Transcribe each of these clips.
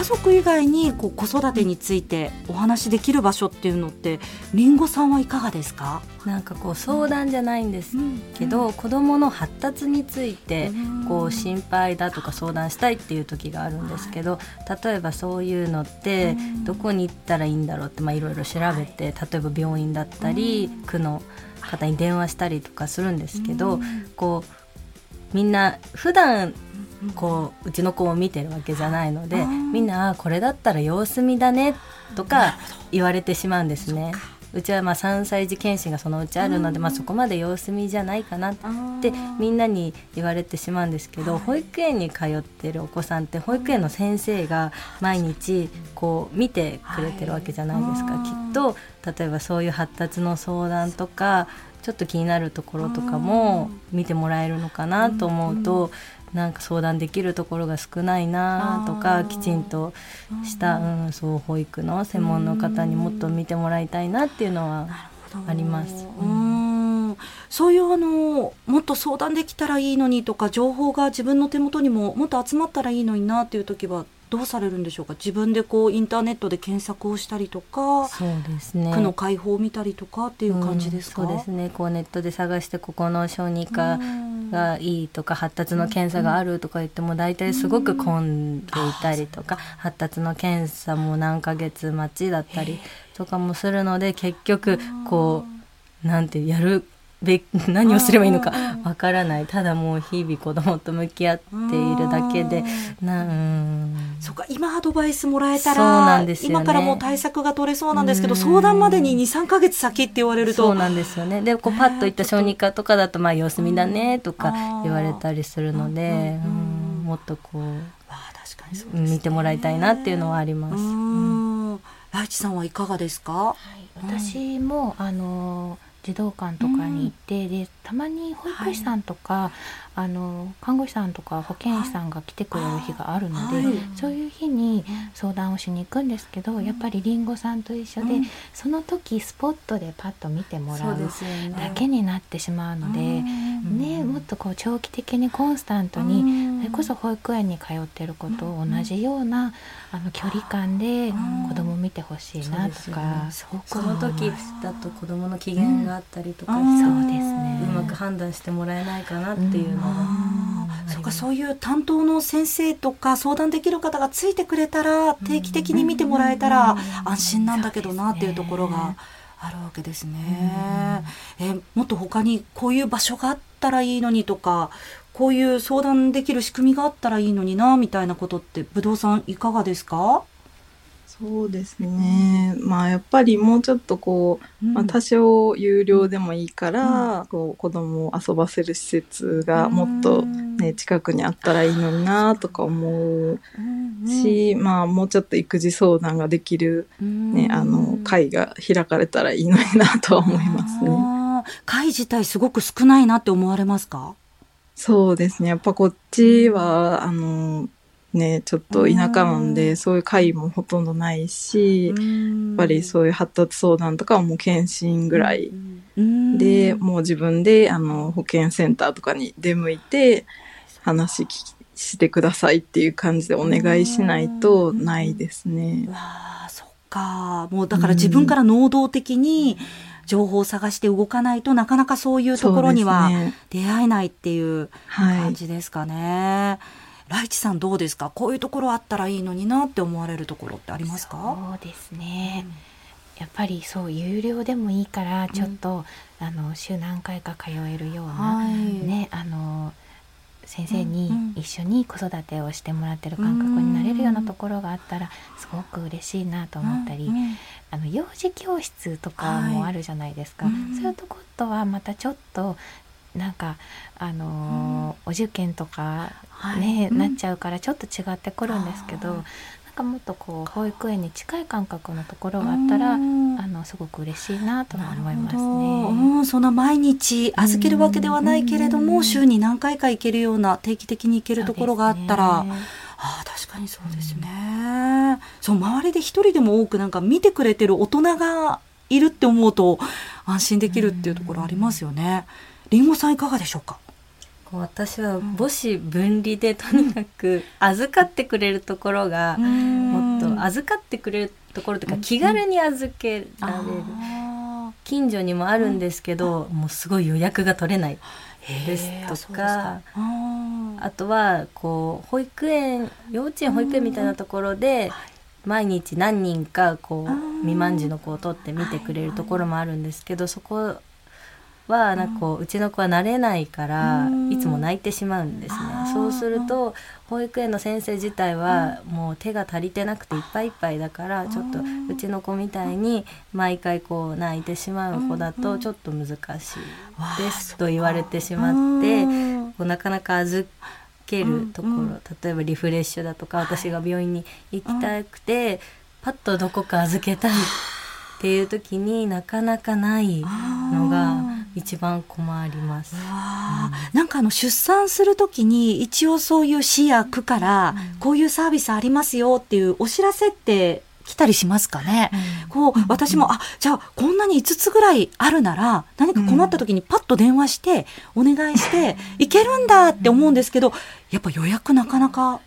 家族以外にこう子育てについてお話できる場所っていうのってりんごさんはいかがですか？なんかこう相談じゃないんですけど、うん、子どもの発達についてこう心配だとか相談したいっていう時があるんですけど、例えばそういうのってどこに行ったらいいんだろうっていろいろ調べて例えば病院だったり区の方に電話したりとかするんですけどこうみんな普段こううちの子を見てるわけじゃないのでみんなこれだったら様子見だねとか言われてしまうんですね。うちはまあ3歳児検診がそのうちあるので、まあ、そこまで様子見じゃないかなってみんなに言われてしまうんですけど保育園に通ってるお子さんって保育園の先生が毎日こう見てくれてるわけじゃないですか、きっと。例えばそういう発達の相談とかちょっと気になるところとかも見てもらえるのかなと思うとなんか相談できるところが少ないなとかきちんとした、うん、そう保育の専門の方にもっと見てもらいたいなっていうのはあります。うん。そういうあのもっと相談できたらいいのにとか情報が自分の手元にももっと集まったらいいのになっていう時はどうされるんでしょうか？自分でこうインターネットで検索をしたりとかそうですね。区の開放を見たりとかっていう感じですか、うん、そうですね。こうネットで探してここの小児科がいいとか発達の検査があるとか言っても大体すごく混んでいたりとか発達の検査も何ヶ月待ちだったりとかもするので結局こうなんてやるべ 何をすればいいのかわからない。ただもう日々子供と向き合っているだけでなうん。そうか今アドバイスもらえたら、ね、今からもう対策が取れそうなんですけど相談までに23か月先って言われると。そうなんですよね。でこうパッといった小児科とかだとまあ様子見だねとか言われたりするのでうんもっとこう見てもらいたいなっていうのはあります。ライチさんはいかがですか、はい、私もあの児童館とかに行って、うん、でたまに保育士さんとか、はい、あの看護師さんとか保健師さんが来てくれる日があるので、はい、そういう日に相談をしに行くんですけど、うん、やっぱりりんごさんと一緒で、うん、その時スポットでパッと見てもらうだけになってしまうので、ね、もっとこう長期的にコンスタントに、それこそ保育園に通ってる子と同じような、あの距離感で子供見てほしいなとか、その時だと子供の機嫌があったりとか、そうですね。うまく判断してもらえないかなっていうのは、そうかそういう担当の先生とか相談できる方がついてくれたら定期的に見てもらえたら安心なんだけどなっていうところが。あるわけですね。えもっと他にこういう場所があったらいいのにとかこういう相談できる仕組みがあったらいいのになみたいなことって武道さんいかがですか？そうですね。まあやっぱりもうちょっとこう、まあ、多少有料でもいいから、こう子供を遊ばせる施設がもっとね、近くにあったらいいのになとか思うし、まあもうちょっと育児相談ができる、ね、あの会が開かれたらいいのになとは思いますね。会自体すごく少ないなって思われますか？そうですね。やっぱこっちは、あの、ね、ちょっと田舎なんで、そういう会もほとんどないし、やっぱりそういう発達相談とかはもう検診ぐらいで、もう自分で、あの、保健センターとかに出向いて、話してくださいっていう感じでお願いしないとないですね。わあ、そっか。もうだから自分から能動的に、情報を探して動かないとなかなかそういうところには出会えないっていう感じですかね。ライチさんどうですか？こういうところあったらいいのになって思われるところってありますか？そうですね、やっぱりそう有料でもいいからちょっと、うん、あの週何回か通えるような、はい、ねあの先生に一緒に子育てをしてもらってる感覚になれるようなところがあったらすごく嬉しいなと思ったり、うんうん、あの幼児教室とかもあるじゃないですか、はい、そういうとことはまたちょっとなんかあのー、お受験とかね、はい、なっちゃうからちょっと違ってくるんですけど、なんかもっとこう保育園に近い感覚のところがあったらあのすごく嬉しいなと思いますね。うん、そんな毎日預けるわけではないけれども、週に何回か行けるような定期的に行けるところがあったら。ああ確かにそうですね、うん、そう周りで一人でも多くなんか見てくれてる大人がいるって思うと安心できるっていうところありますよね。り、うんごさんいかがでしょうか？私は母子分離でとにかく預かってくれるところがもと預かってくれるところとか気軽に預けられる、近所にもあるんですけど、もうすごい予約が取れないですとか。あとはこう保育園幼稚園保育園みたいなところで毎日何人かこう未満児の子を取って見てくれるところもあるんですけどそこはなんかこううちの子は慣れないからいつも泣いてしまうんですね。そうすると保育園の先生自体はもう手が足りてなくていっぱいいっぱいだからちょっとうちの子みたいに毎回こう泣いてしまう子だとちょっと難しいですと言われてしまってこうなかなか預けるところ例えばリフレッシュだとか私が病院に行きたくてパッとどこか預けたいっていう時になかなかないのが一番困ります。なんかあの出産する時に一応そういう市や区からこういうサービスありますよっていうお知らせって来たりしますかね、うん、こう私も、あじゃあこんなに5つぐらいあるなら何か困った時にパッと電話してお願いしていけるんだって思うんですけどやっぱ予約なかなか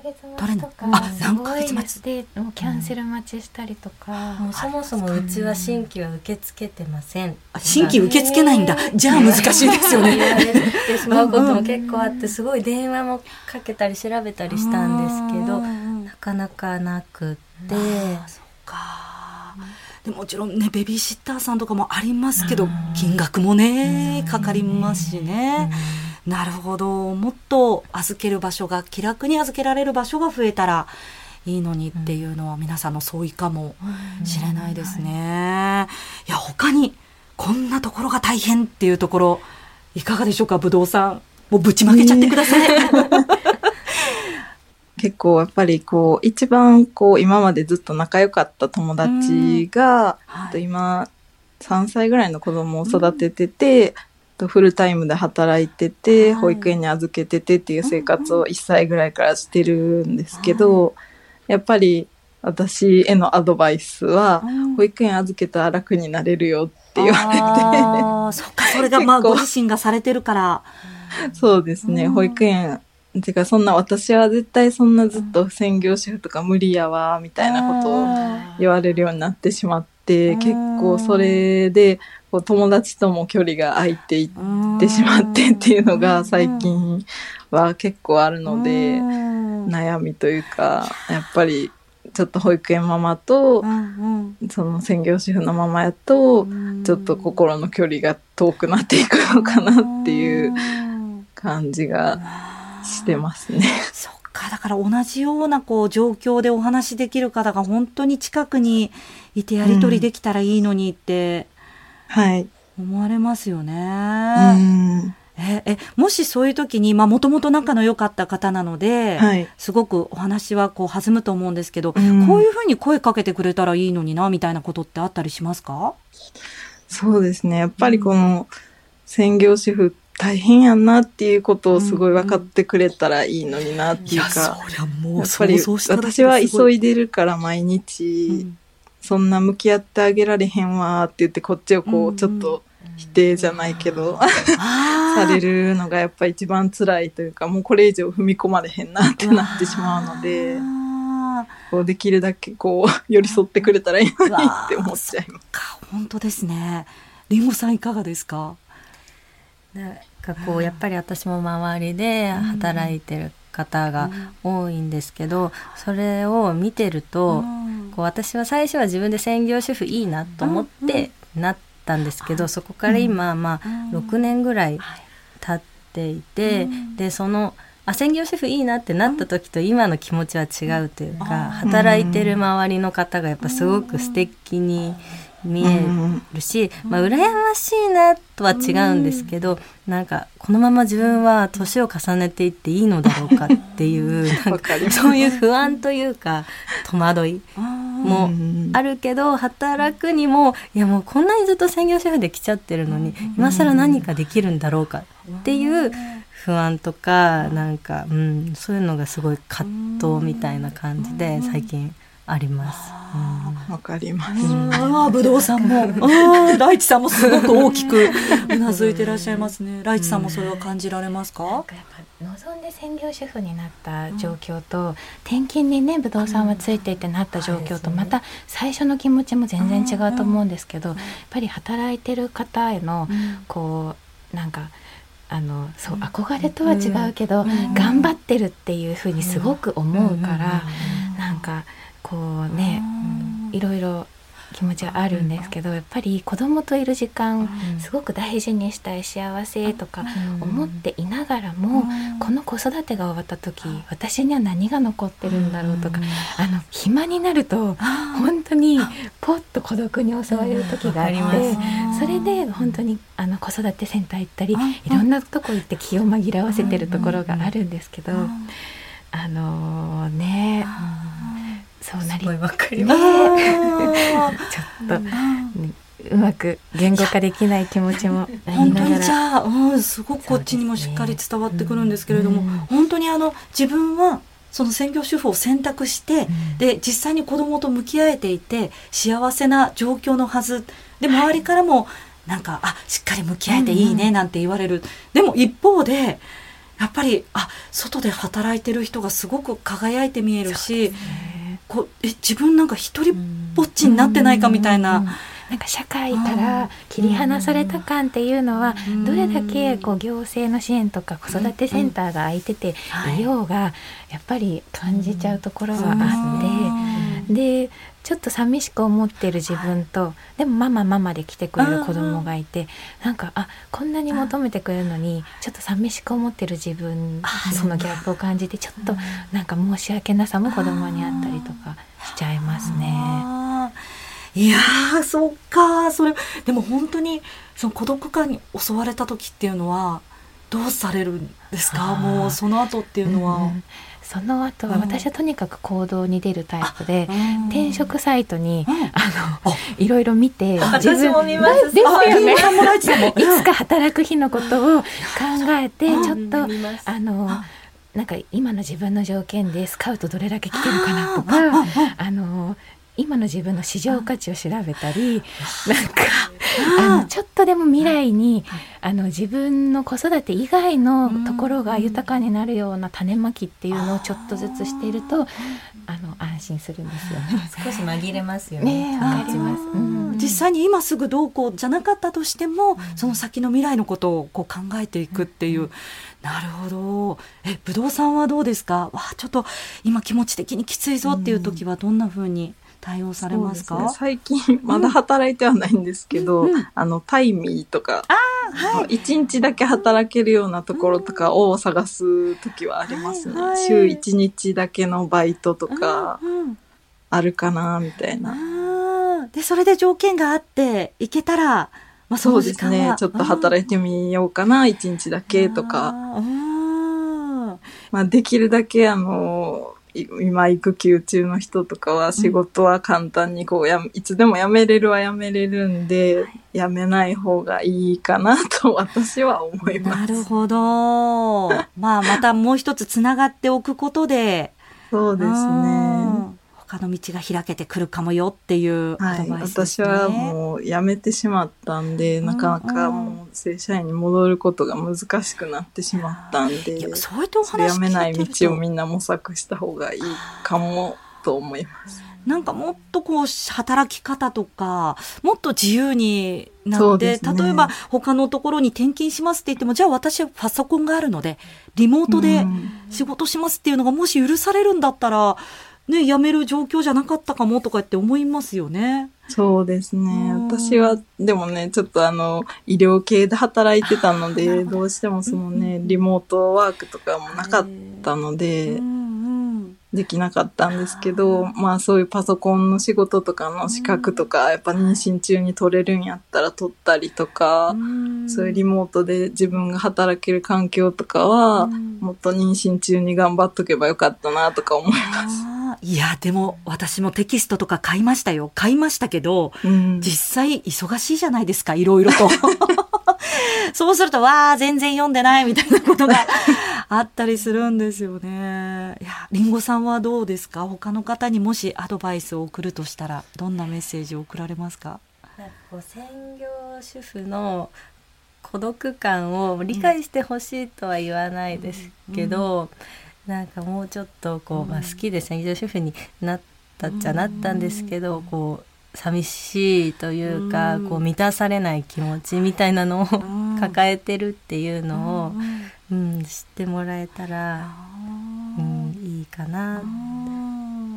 取れない。あ何ヶ月待ち。でもうキャンセル待ちしたりとか、もうそもそもうちは新規は受け付けてません。新規受け付けないんだ。じゃあ難しいですよね。言われてしまうことも結構あってすごい電話もかけたり調べたりしたんですけどなかなかなくて。でそっか。でもちろんねベビーシッターさんとかもありますけど金額もねかかりますしね。なるほど。もっと預ける場所が気楽に預けられる場所が増えたらいいのにっていうのは皆さんの相違かもしれないですね。い。や他にこんなところが大変っていうところいかがでしょうかぶどうさん。もうぶちまけちゃってください。結構やっぱりこう一番こう今までずっと仲良かった友達が、はい、今3歳ぐらいの子供を育ててて、うん、フルタイムで働いてて、はい、保育園に預けててっていう生活を1歳ぐらいからしてるんですけど、はい、やっぱり私へのアドバイスは、保育園預けたら楽になれるよって言われて。そっか、それがまあご自身がされてるから。そうですね、保育園てかそんな私は絶対そんなずっと専業主婦とか無理やわみたいなことを言われるようになってしまって結構それでこう友達とも距離が空いていってしまってっていうのが最近は結構あるので悩みというかやっぱりちょっと保育園ママとその専業主婦のママやとちょっと心の距離が遠くなっていくのかなっていう感じが。してますね。か、だから同じようなこう状況でお話しできる方が本当に近くにいてやり取りできたらいいのにって、はい。思われますよね。うん。ええもしそういう時にもともと仲の良かった方なので、はい、すごくお話はこう弾むと思うんですけど、うん、こういうふうに声かけてくれたらいいのになみたいなことってあったりしますか？そうですね。やっぱりこの専業主婦大変やんなっていうことをすごい分かってくれたらいいのになっていうか、うん、やっぱり私は急いでるから毎日、そんな向き合ってあげられへんわって言ってこっちをこうちょっと否定じゃないけど、されるのがやっぱ一番辛いというかもうこれ以上踏み込まれへんなってなってしまうので。こうできるだけこう 寄り添ってくれたらいいのにって思っちゃいます。本当ですね。りんごさんいかがですか？なんかこうやっぱり私も周りで働いてる方が多いんですけど、それを見てると、こう私は最初は自分で専業主婦いいなと思ってなったんですけど、そこから今まあ6年ぐらい経っていて、でそのあ専業主婦いいなってなった時と今の気持ちは違うというか働いてる周りの方がやっぱすごく素敵に見えるし、まあ、羨ましいなとは違うんですけど、なんかこのまま自分は年を重ねていっていいのだろうかっていうなんかそういう不安というか戸惑いもあるけど働くにもいやもうこんなにずっと専業主婦で来ちゃってるのに今更何かできるんだろうかっていう不安とかなんか、うん、そういうのがすごい葛藤みたいな感じで最近あります。わ、かります。ああ、ぶどうさんも、ああ、ライチさんもすごく大きくうなずいていらっしゃいますね。ライチさんもそれは感じられますか？なんかやっぱ望んで専業主婦になった状況と、転勤にねぶどうさんはついていてなった状況と、また最初の気持ちも全然違うと思うんですけど、やっぱり働いてる方へのこうなんか。あのそう憧れとは違うけど、頑張ってるっていうふうにすごく思うから、なんかこうねいろいろ気持ちはあるんですけどやっぱり子供といる時間すごく大事にしたい幸せとか思っていながらもこの子育てが終わった時私には何が残ってるんだろうとかあの暇になると本当にポッと孤独に襲われる時があってそれで本当にあの子育てセンター行ったりいろんなとこ行って気を紛らわせてるところがあるんですけどあのねそうなりわかります。ちょっと、うまく言語化できない気持ちも本当にじゃあ、うん、すごくこっちにもしっかり伝わってくるんですけれども、ねうん、本当にあの自分はその専業主婦を選択して、うん、で実際に子供と向き合えていて幸せな状況のはず。で周りからもなんかあしっかり向き合えていいねなんて言われる、うんうん、でも一方でやっぱりあ外で働いてる人がすごく輝いて見えるし、ね、こえ自分なんか一人ぼっちになってないかみたいな。なんか社会から切り離された感っていうのはどれだけこう行政の支援とか子育てセンターが空いててい。ようがやっぱり感じちゃうところはあってでちょっと寂しく思ってる自分とでもママママで来てくれる子供がいてなんかあこんなに求めてくれるのにちょっと寂しく思ってる自分そのギャップを感じてちょっとなんか申し訳なさも子供にあったりとかしちゃいますね。いやーそっかそれでも本当にその孤独感に襲われた時っていうのはどうされるんですか？もうその後っていうのは。うんその後は私はとにかく行動に出るタイプで、転職サイトに、あのいろいろ見て自分ですよね。いつか働く日のことを考えてちょっとあのなんか今の自分の条件でスカウトどれだけ来てるかなとかあの今の自分の市場価値を調べたりなんかあのちょっとでも未来にあの自分の子育て以外のところが豊かになるような種まきっていうのをちょっとずつしているとあの安心するんですよね。少し紛れますよね。ねかります、うん、実際に今すぐどうこうじゃなかったとしても、その先の未来のことをこう考えていくっていう。なるほど。え、ぶどうさんはどうですか？わあ、ちょっと今気持ち的にきついぞっていう時はどんな風に？対応されますか、ね、最近まだ働いてはないんですけど、うん、あのタイミーとか一、はい、日だけ働けるようなところとかを探す時はありますね、はいはい、週一日だけのバイトとかあるかなみたいな、でそれで条件があって行けたら、まあ、そうですね。ちょっと働いてみようかな一日だけとか。まあ、できるだけあの今育休中の人とかは仕事は簡単にこうや、いつでも辞めれるは辞めれるんで、辞めない方がいいかなと私は思います。なるほど。まあまたもう一つつながっておくことで。そうですね。他の道が開けてくるかもよっていうアドバイスですね、はい、私はもう辞めてしまったんで、なかなかもう正社員に戻ることが難しくなってしまったんで、そういったお話辞めない道をみんな模索した方がいいかもと思います。なんかもっとこう働き方とかもっと自由になって、ね、例えば他のところに転勤しますって言ってもじゃあ私はパソコンがあるのでリモートで仕事しますっていうのがもし許されるんだったら、うんね、辞める状況じゃなかったかもとかって思いますよね。そうですね。私は、でもね、ちょっとあの、医療系で働いてたので、どうしてもそのね、リモートワークとかもなかったので、できなかったんですけど、まあそういうパソコンの仕事とかの資格とか、やっぱ妊娠中に取れるんやったら取ったりとか、そういうリモートで自分が働ける環境とかは、もっと妊娠中に頑張っとけばよかったなとか思います。いや、でも私もテキストとか買いましたよ。買いましたけど、実際忙しいじゃないですか、いろいろと。そうすると、わあ、全然読んでないみたいなことがあったりするんですよね。いや、りんごさんはどうですか？他の方にもしアドバイスを送るとしたら、どんなメッセージを送られますか？なんかこう専業主婦の孤独感を理解してほしいとは言わないですけど、うんうん、なんかもうちょっとこう、まあ、好きで専業主婦になったっちゃなったんですけど、こう寂しいというか、こう満たされない気持ちみたいなのを抱えてるっていうのを、うん、知ってもらえたら、うん、いいかな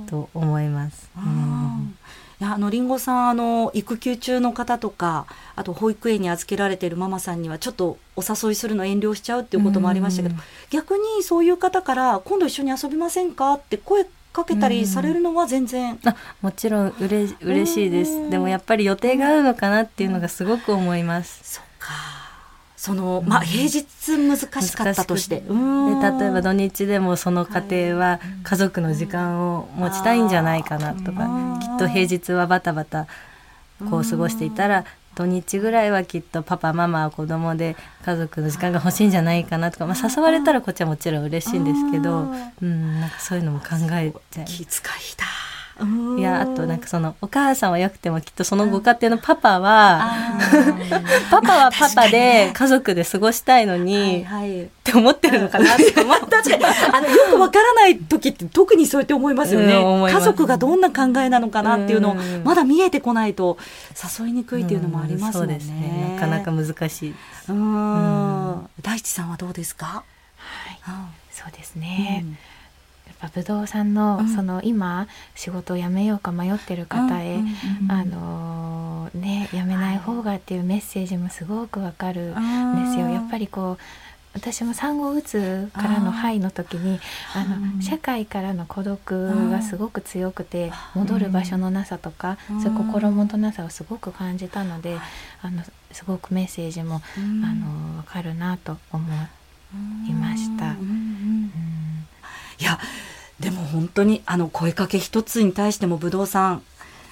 と思います。うんいやあのりんごさんあの育休中の方とかあと保育園に預けられているママさんにはちょっとお誘いするの遠慮しちゃうっていうこともありましたけど、逆にそういう方から今度一緒に遊びませんかって声かけたりされるのは全然、あもちろんうれ嬉しいです。でもやっぱり予定があるのかなっていうのがすごく思います、そっかその、まあ、平日難しかったとして。で例えば土日でもその家庭は家族の時間を持ちたいんじゃないかなとか、きっと平日はバタバタこう過ごしていたら、土日ぐらいはきっとパパママ子供で家族の時間が欲しいんじゃないかなとか、まあ、誘われたらこっちはもちろん嬉しいんですけど、うん、なんかそういうのも考えちゃう。気遣いだいやあとなんかそのお母さんはよくてもきっとそのご家庭のパパはパパはパパで家族で過ごしたいのに、はいはい、って思ってるのかなって思確かにあのよくわからない時って特にそうやって思いますよね、うん、家族がどんな考えなのかなっていうのをまだ見えてこないと誘いにくいっていうのもありますもんね,、ね。なかなか難しいうん、大地さんはどうですか？はい、そうですね、うんぱ不動産の、うん、その今仕事を辞めようか迷ってる方へ、あのね辞めない方がっていうメッセージもすごくわかるんですよ。やっぱりこう私も産後うつからの肺の時にあの社会からの孤独がすごく強くて戻る場所のなさとかそういう心もとなさをすごく感じたのであのすごくメッセージもあの分かるなと思いました。いやでも本当にあの声かけ一つに対しても武道さん、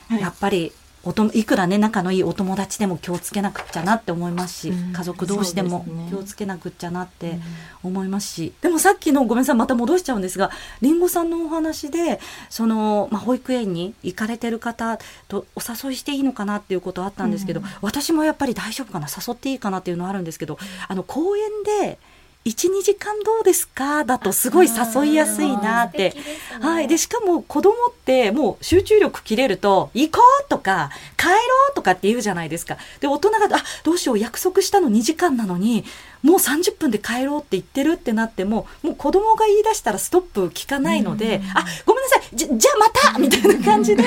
はい、やっぱりおといくらね仲のいいお友達でも気をつけなくっちゃなって思いますし、うん、家族同士でも気をつけなくっちゃなって思いますし、うん、でもさっきのごめんなさいまた戻しちゃうんですがりんごさんのお話でその、まあ、保育園に行かれてる方とお誘いしていいのかなっていうことあったんですけど、うん、私もやっぱり大丈夫かな誘っていいかなっていうのはあるんですけどあの公園で12時間どうですか？だとすごい誘いやすいなって、ね、はい。でしかも子供ってもう集中力切れると行こうとか帰ろうとかって言うじゃないですか。で大人があどうしよう約束したの2時間なのにもう30分で帰ろうって言ってるってなってももう子供が言い出したらストップ聞かないので、あごめんなさい。じじゃあまた！みたいな感じで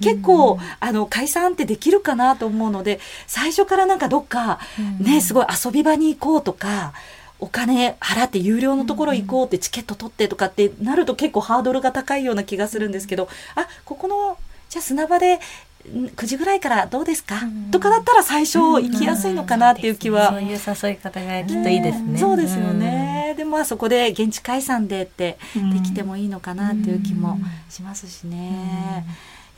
結構あの解散ってできるかなと思うので最初からなんかどっかねすごい遊び場に行こうとか。お金払って有料のところ行こうってチケット取ってとかってなると結構ハードルが高いような気がするんですけどあここのじゃあ砂場で9時ぐらいからどうですか、とかだったら最初行きやすいのかなっていう気は、そういう誘い方がきっといいですね、そうですよね、でもあそこで現地解散でってできてもいいのかなっていう気もしますしね、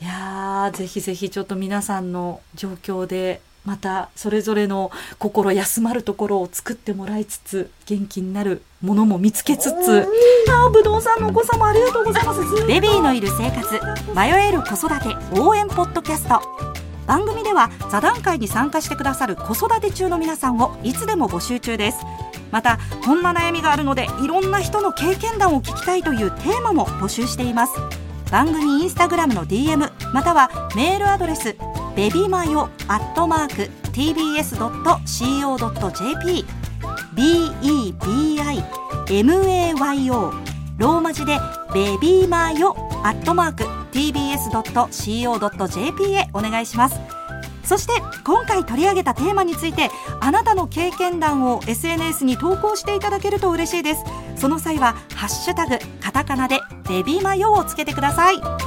いやぜひぜひちょっと皆さんの状況でまたそれぞれの心休まるところを作ってもらいつつ元気になるものも見つけつつあぶどうさんのお子様ありがとうございます。ベビーのいる生活迷える子育て応援ポッドキャスト。番組では座談会に参加してくださる子育て中の皆さんをいつでも募集中です。またこんな悩みがあるのでいろんな人の経験談を聞きたいというテーマも募集しています。番組インスタグラムの DM またはメールアドレスベビマヨアットマーク tbs.co.jp bebimayo ローマ字でベビーマヨアットマーク tbs.co.jp へお願いします。そして今回取り上げたテーマについてあなたの経験談を SNS に投稿していただけると嬉しいです。その際はハッシュタグカタカナでベビーマヨをつけてください。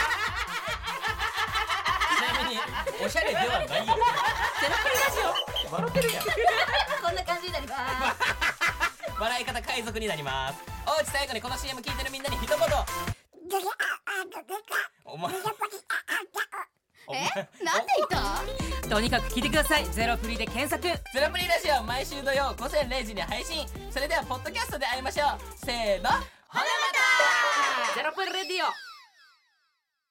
におしゃれではないよ。ゼロプリラジオ。笑ってるやんこんな感じになります笑い方海賊になります。おうち最後にこの CM 聞いてるみんなに一言。お前お前なんで言った？とにかく聞いてください。ゼロプリで検索。ゼロプリラジオ毎週土曜午前0時に配信。それではポッドキャストで会いましょう。せーの。ほなまた。ゼロプリレディオ